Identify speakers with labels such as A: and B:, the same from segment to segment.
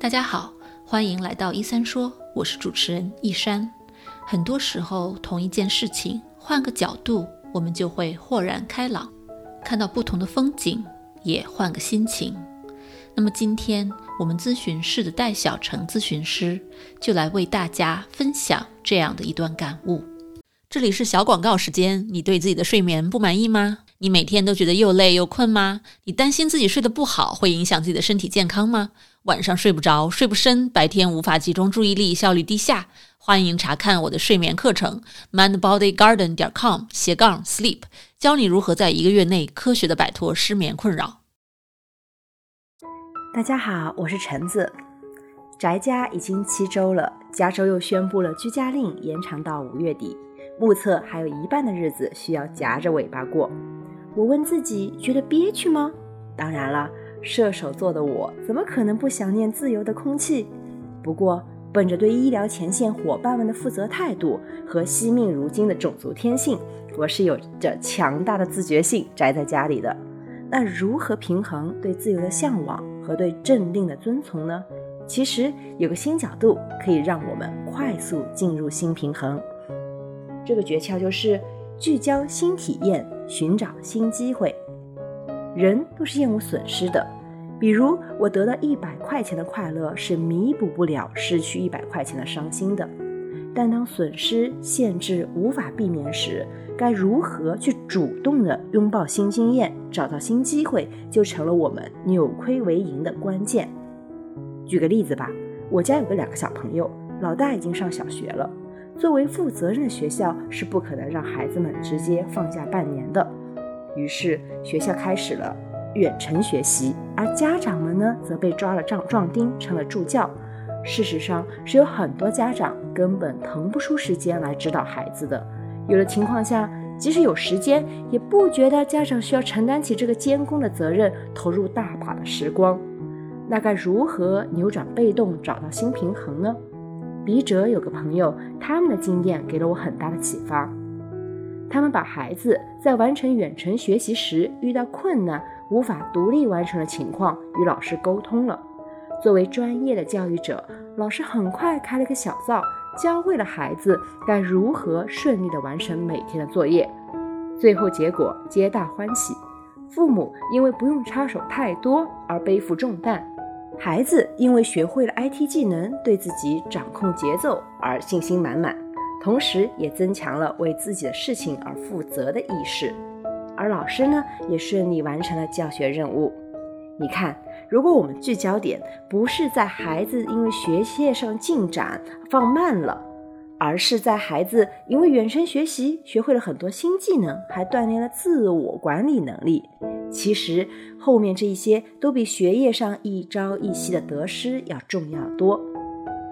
A: 大家好，欢迎来到一三说，我是主持人一山。很多时候，同一件事情，换个角度，我们就会豁然开朗，看到不同的风景，也换个心情。那么今天，我们咨询室的戴小成咨询师就来为大家分享这样的一段感悟。这里是小广告时间，你对自己的睡眠不满意吗？你每天都觉得又累又困吗？你担心自己睡得不好会影响自己的身体健康吗？晚上睡不着，睡不深，白天无法集中注意力，效率低下。欢迎查看我的睡眠课程，mindbodygarden 点 com 斜杠 sleep，教你如何在一个月内科学的摆脱失眠困扰。
B: 大家好，我是橙子。宅家已经七周了，加州又宣布了居家令延长到五月底，目测还有一半的日子需要夹着尾巴过。我问自己，觉得憋屈吗？当然了。射手座的我怎么可能不想念自由的空气？不过，本着对医疗前线伙伴们的负责态度和惜命如金的种族天性，我是有着强大的自觉性宅在家里的。那如何平衡对自由的向往和对镇定的遵从呢？其实有个新角度可以让我们快速进入新平衡。这个诀窍就是聚焦新体验，寻找新机会。人都是厌恶损失的，比如我得到一百块钱的快乐是弥补不了失去一百块钱的伤心的。但当损失限制无法避免时，该如何去主动的拥抱新经验，找到新机会，就成了我们扭亏为盈的关键。举个例子吧，我家有个两个小朋友，老大已经上小学了。作为负责任的学校，是不可能让孩子们直接放假半年的。于是学校开始了远程学习，而家长们呢，则被抓了壮壮丁，成了助教。事实上，是有很多家长根本腾不出时间来指导孩子的。有的情况下，即使有时间，也不觉得家长需要承担起这个监工的责任，投入大把的时光。那该如何扭转被动，找到新平衡呢？笔者有个朋友，他们的经验给了我很大的启发。他们把孩子在完成远程学习时遇到困难、无法独立完成的情况与老师沟通了。作为专业的教育者，老师很快开了个小灶，教会了孩子该如何顺利地完成每天的作业。最后结果皆大欢喜，父母因为不用插手太多而背负重担，孩子因为学会了 IT 技能，对自己掌控节奏而信心满满。同时，也增强了为自己的事情而负责的意识，而老师呢，也顺利完成了教学任务。你看，如果我们聚焦点不是在孩子因为学业上进展放慢了，而是在孩子因为远程学习学会了很多新技能，还锻炼了自我管理能力，其实后面这一些都比学业上一朝一夕的得失要重要多。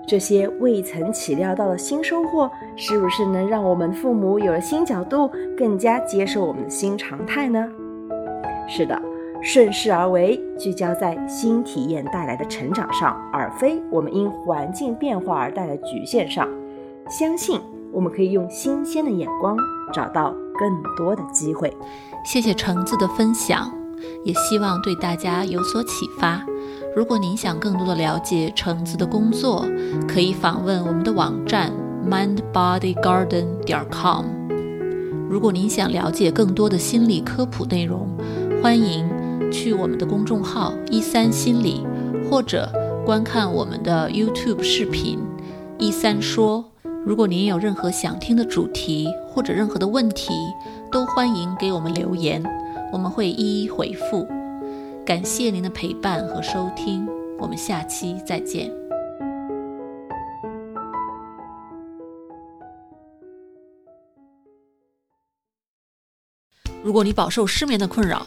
B: 这些未曾起料到的新收获，是不是能让我们父母有了新角度，更加接受我们的新常态呢？是的，顺势而为，聚焦在新体验带来的成长上，而非我们因环境变化而带来局限上。相信我们可以用新鲜的眼光，找到更多的机会。
A: 谢谢橙子的分享，也希望对大家有所启发。如果您想更多的了解橙子的工作，可以访问我们的网站 mindbodygarden 点 com。如果您想了解更多的心理科普内容，欢迎去我们的公众号一三心理，或者观看我们的 YouTube 视频一三说。如果您有任何想听的主题或者任何的问题，都欢迎给我们留言，我们会一一回复。感谢您的陪伴和收听，我们下期再见。如果你饱受失眠的困扰，